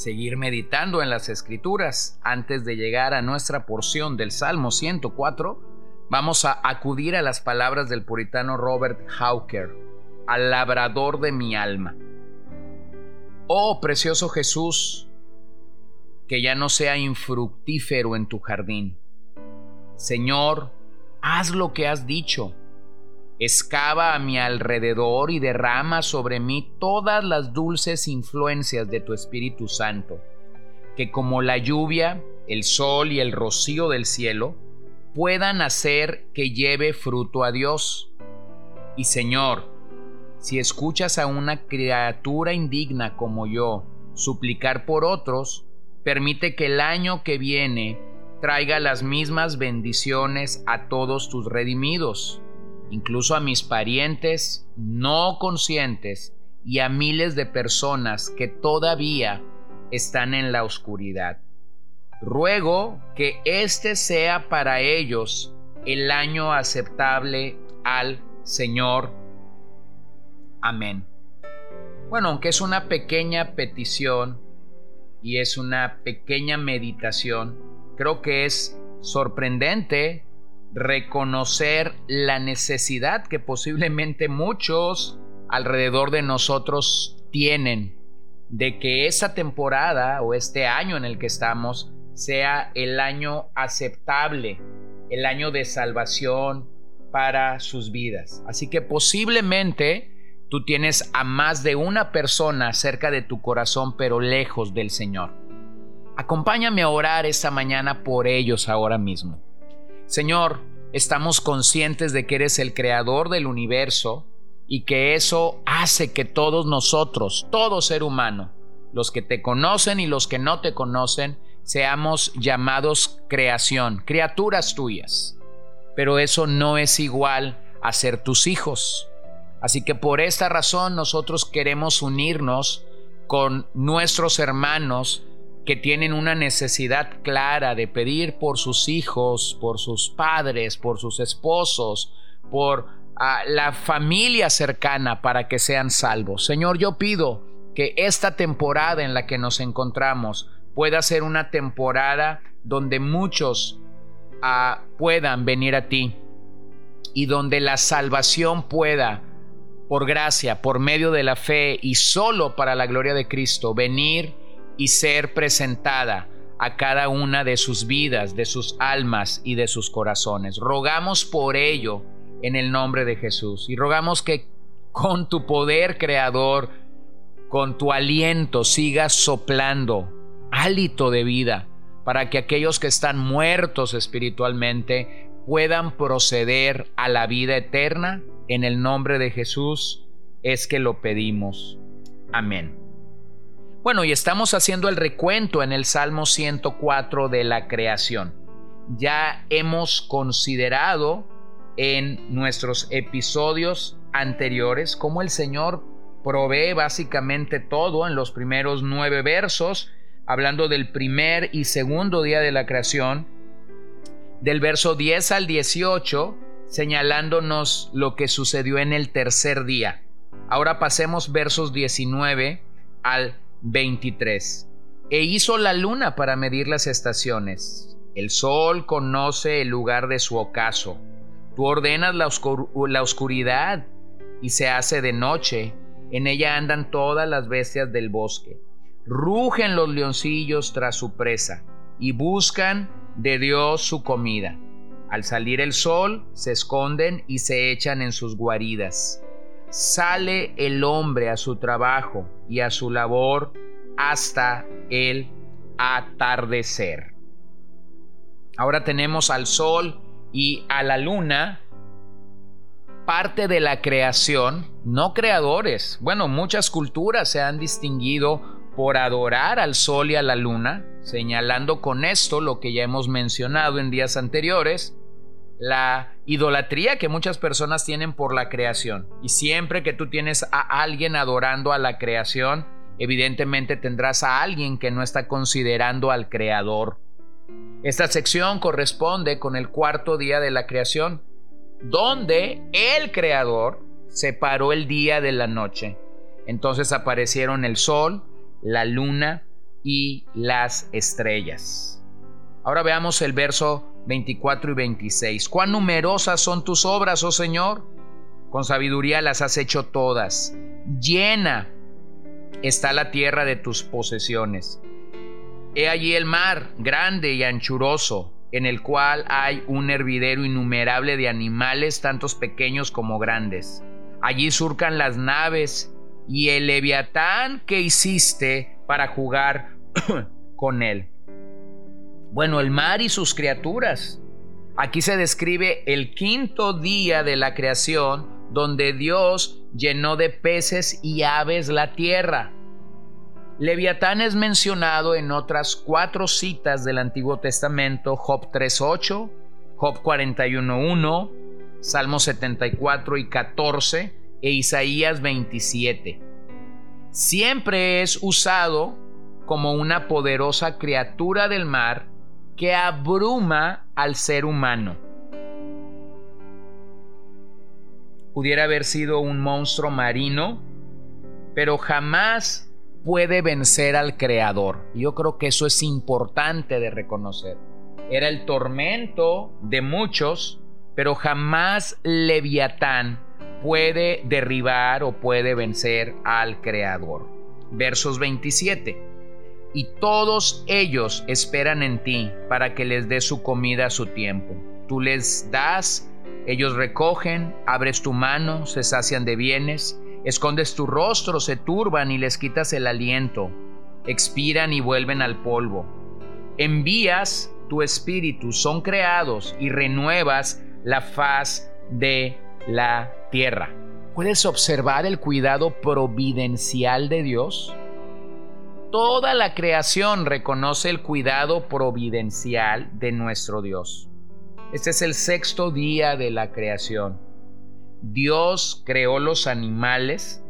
seguir meditando en las escrituras. Antes de llegar a nuestra porción del Salmo 104, vamos a acudir a las palabras del puritano Robert Hawker, al labrador de mi alma. Oh precioso Jesús, que ya no sea infructífero en tu jardín. Señor, haz lo que has dicho Excava a mi alrededor y derrama sobre mí todas las dulces influencias de tu Espíritu Santo, que como la lluvia, el sol y el rocío del cielo, puedan hacer que lleve fruto a Dios. Y Señor, si escuchas a una criatura indigna como yo suplicar por otros, permite que el año que viene traiga las mismas bendiciones a todos tus redimidos incluso a mis parientes no conscientes y a miles de personas que todavía están en la oscuridad. Ruego que este sea para ellos el año aceptable al Señor. Amén. Bueno, aunque es una pequeña petición y es una pequeña meditación, creo que es sorprendente reconocer la necesidad que posiblemente muchos alrededor de nosotros tienen de que esa temporada o este año en el que estamos sea el año aceptable, el año de salvación para sus vidas. Así que posiblemente tú tienes a más de una persona cerca de tu corazón pero lejos del Señor. Acompáñame a orar esta mañana por ellos ahora mismo. Señor, estamos conscientes de que eres el creador del universo y que eso hace que todos nosotros, todo ser humano, los que te conocen y los que no te conocen, seamos llamados creación, criaturas tuyas. Pero eso no es igual a ser tus hijos. Así que por esta razón nosotros queremos unirnos con nuestros hermanos que tienen una necesidad clara de pedir por sus hijos, por sus padres, por sus esposos, por ah, la familia cercana para que sean salvos. Señor, yo pido que esta temporada en la que nos encontramos pueda ser una temporada donde muchos ah, puedan venir a ti y donde la salvación pueda, por gracia, por medio de la fe y solo para la gloria de Cristo, venir y ser presentada a cada una de sus vidas, de sus almas y de sus corazones. Rogamos por ello en el nombre de Jesús y rogamos que con tu poder creador, con tu aliento sigas soplando hálito de vida para que aquellos que están muertos espiritualmente puedan proceder a la vida eterna. En el nombre de Jesús es que lo pedimos. Amén. Bueno, y estamos haciendo el recuento en el Salmo 104 de la creación. Ya hemos considerado en nuestros episodios anteriores cómo el Señor provee básicamente todo en los primeros nueve versos, hablando del primer y segundo día de la creación, del verso 10 al 18, señalándonos lo que sucedió en el tercer día. Ahora pasemos versos 19 al 23. E hizo la luna para medir las estaciones. El sol conoce el lugar de su ocaso. Tú ordenas la, la oscuridad y se hace de noche. En ella andan todas las bestias del bosque. Rugen los leoncillos tras su presa y buscan de Dios su comida. Al salir el sol, se esconden y se echan en sus guaridas sale el hombre a su trabajo y a su labor hasta el atardecer. Ahora tenemos al sol y a la luna, parte de la creación, no creadores. Bueno, muchas culturas se han distinguido por adorar al sol y a la luna, señalando con esto lo que ya hemos mencionado en días anteriores, la idolatría que muchas personas tienen por la creación. Y siempre que tú tienes a alguien adorando a la creación, evidentemente tendrás a alguien que no está considerando al creador. Esta sección corresponde con el cuarto día de la creación, donde el creador separó el día de la noche. Entonces aparecieron el sol, la luna y las estrellas. Ahora veamos el verso 24 y 26. Cuán numerosas son tus obras, oh Señor. Con sabiduría las has hecho todas. Llena está la tierra de tus posesiones. He allí el mar, grande y anchuroso, en el cual hay un hervidero innumerable de animales, tantos pequeños como grandes. Allí surcan las naves y el leviatán que hiciste para jugar con él. Bueno, el mar y sus criaturas. Aquí se describe el quinto día de la creación donde Dios llenó de peces y aves la tierra. Leviatán es mencionado en otras cuatro citas del Antiguo Testamento, Job 3.8, Job 41.1, Salmos 74 y 14 e Isaías 27. Siempre es usado como una poderosa criatura del mar que abruma al ser humano. Pudiera haber sido un monstruo marino, pero jamás puede vencer al creador. Yo creo que eso es importante de reconocer. Era el tormento de muchos, pero jamás Leviatán puede derribar o puede vencer al creador. Versos 27 y todos ellos esperan en ti para que les des su comida a su tiempo. Tú les das, ellos recogen, abres tu mano, se sacian de bienes, escondes tu rostro, se turban y les quitas el aliento, expiran y vuelven al polvo. Envías tu espíritu, son creados y renuevas la faz de la tierra. ¿Puedes observar el cuidado providencial de Dios? Toda la creación reconoce el cuidado providencial de nuestro Dios. Este es el sexto día de la creación. Dios creó los animales,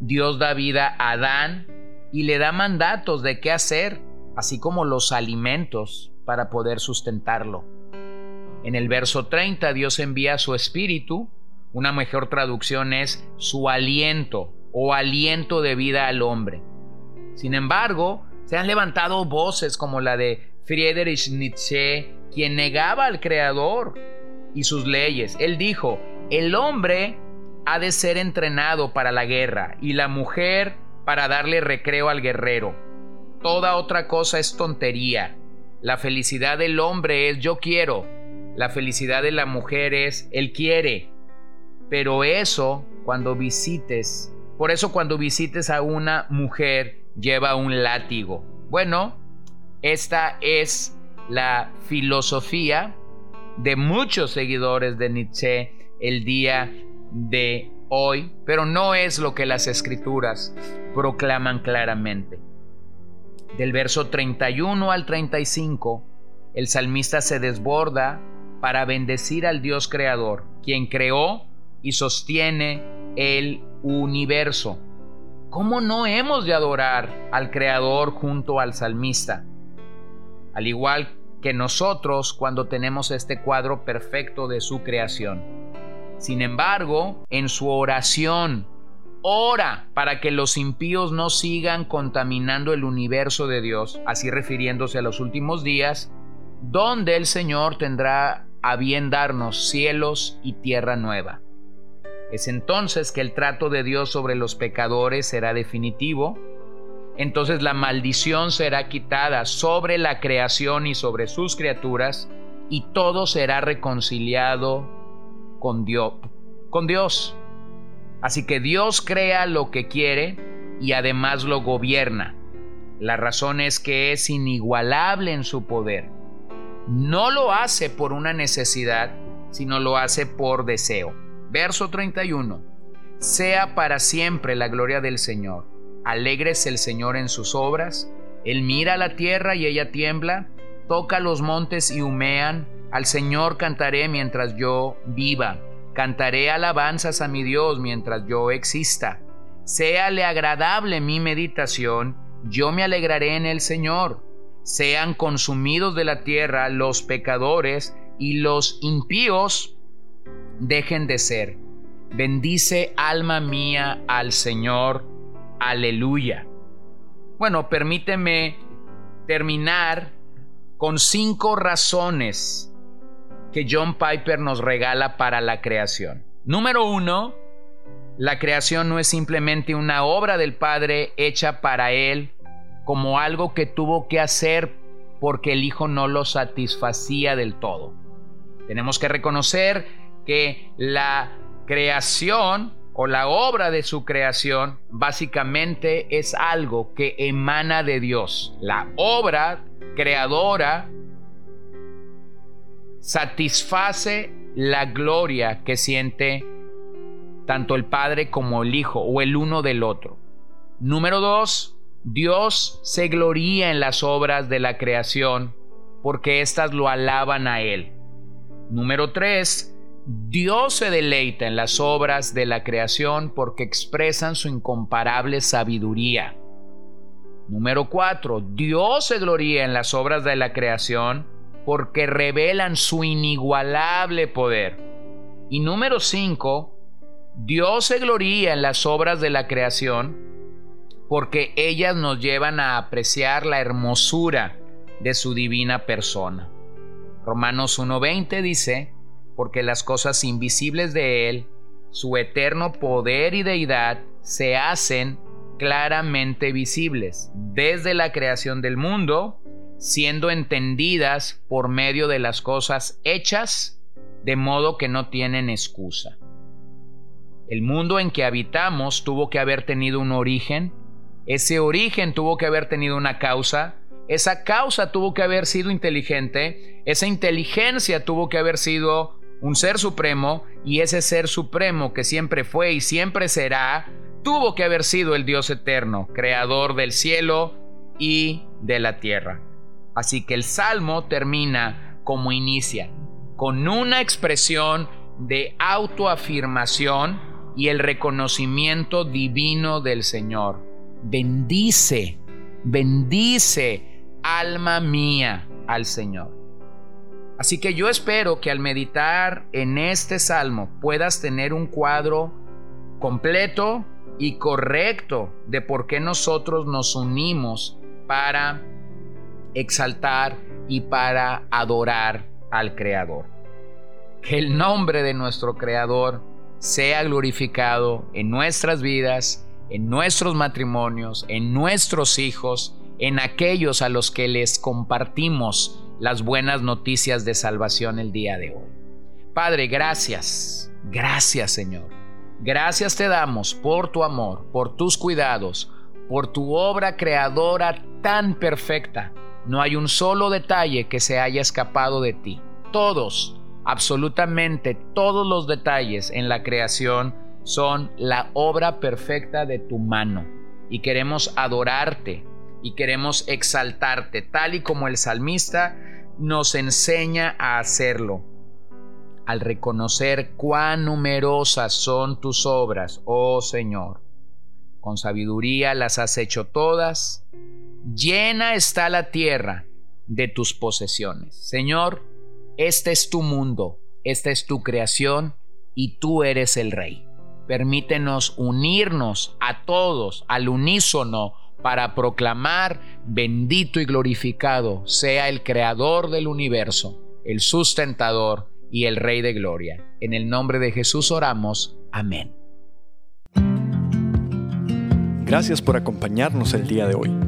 Dios da vida a Adán y le da mandatos de qué hacer, así como los alimentos para poder sustentarlo. En el verso 30 Dios envía su espíritu, una mejor traducción es su aliento o aliento de vida al hombre. Sin embargo, se han levantado voces como la de Friedrich Nietzsche, quien negaba al Creador y sus leyes. Él dijo, el hombre ha de ser entrenado para la guerra y la mujer para darle recreo al guerrero. Toda otra cosa es tontería. La felicidad del hombre es yo quiero. La felicidad de la mujer es él quiere. Pero eso cuando visites, por eso cuando visites a una mujer lleva un látigo. Bueno, esta es la filosofía de muchos seguidores de Nietzsche el día de hoy, pero no es lo que las escrituras proclaman claramente. Del verso 31 al 35, el salmista se desborda para bendecir al Dios creador, quien creó y sostiene el universo. ¿Cómo no hemos de adorar al Creador junto al salmista? Al igual que nosotros cuando tenemos este cuadro perfecto de su creación. Sin embargo, en su oración, ora para que los impíos no sigan contaminando el universo de Dios, así refiriéndose a los últimos días, donde el Señor tendrá a bien darnos cielos y tierra nueva. Es entonces que el trato de Dios sobre los pecadores será definitivo. Entonces la maldición será quitada sobre la creación y sobre sus criaturas y todo será reconciliado con Dios. Así que Dios crea lo que quiere y además lo gobierna. La razón es que es inigualable en su poder. No lo hace por una necesidad, sino lo hace por deseo. Verso 31. Sea para siempre la gloria del Señor. Alegres el Señor en sus obras. Él mira la tierra y ella tiembla. Toca los montes y humean. Al Señor cantaré mientras yo viva. Cantaré alabanzas a mi Dios mientras yo exista. Séale agradable mi meditación. Yo me alegraré en el Señor. Sean consumidos de la tierra los pecadores y los impíos dejen de ser. Bendice alma mía al Señor. Aleluya. Bueno, permíteme terminar con cinco razones que John Piper nos regala para la creación. Número uno, la creación no es simplemente una obra del Padre hecha para Él como algo que tuvo que hacer porque el Hijo no lo satisfacía del todo. Tenemos que reconocer que la creación o la obra de su creación básicamente es algo que emana de Dios. La obra creadora satisface la gloria que siente tanto el Padre como el Hijo o el uno del otro. Número dos, Dios se gloría en las obras de la creación porque éstas lo alaban a Él. Número tres, Dios se deleita en las obras de la creación porque expresan su incomparable sabiduría. Número 4. Dios se gloria en las obras de la creación porque revelan su inigualable poder. Y número 5. Dios se gloria en las obras de la creación porque ellas nos llevan a apreciar la hermosura de su divina persona. Romanos 1.20 dice, porque las cosas invisibles de Él, su eterno poder y deidad, se hacen claramente visibles desde la creación del mundo, siendo entendidas por medio de las cosas hechas, de modo que no tienen excusa. El mundo en que habitamos tuvo que haber tenido un origen, ese origen tuvo que haber tenido una causa, esa causa tuvo que haber sido inteligente, esa inteligencia tuvo que haber sido un ser supremo, y ese ser supremo que siempre fue y siempre será, tuvo que haber sido el Dios eterno, creador del cielo y de la tierra. Así que el salmo termina como inicia, con una expresión de autoafirmación y el reconocimiento divino del Señor. Bendice, bendice, alma mía, al Señor. Así que yo espero que al meditar en este salmo puedas tener un cuadro completo y correcto de por qué nosotros nos unimos para exaltar y para adorar al Creador. Que el nombre de nuestro Creador sea glorificado en nuestras vidas, en nuestros matrimonios, en nuestros hijos, en aquellos a los que les compartimos las buenas noticias de salvación el día de hoy. Padre, gracias, gracias Señor. Gracias te damos por tu amor, por tus cuidados, por tu obra creadora tan perfecta. No hay un solo detalle que se haya escapado de ti. Todos, absolutamente todos los detalles en la creación son la obra perfecta de tu mano. Y queremos adorarte, y queremos exaltarte, tal y como el salmista nos enseña a hacerlo. Al reconocer cuán numerosas son tus obras, oh Señor. Con sabiduría las has hecho todas. Llena está la tierra de tus posesiones. Señor, este es tu mundo, esta es tu creación y tú eres el Rey. Permítenos unirnos a todos al unísono para proclamar, bendito y glorificado sea el Creador del universo, el sustentador y el Rey de Gloria. En el nombre de Jesús oramos. Amén. Gracias por acompañarnos el día de hoy.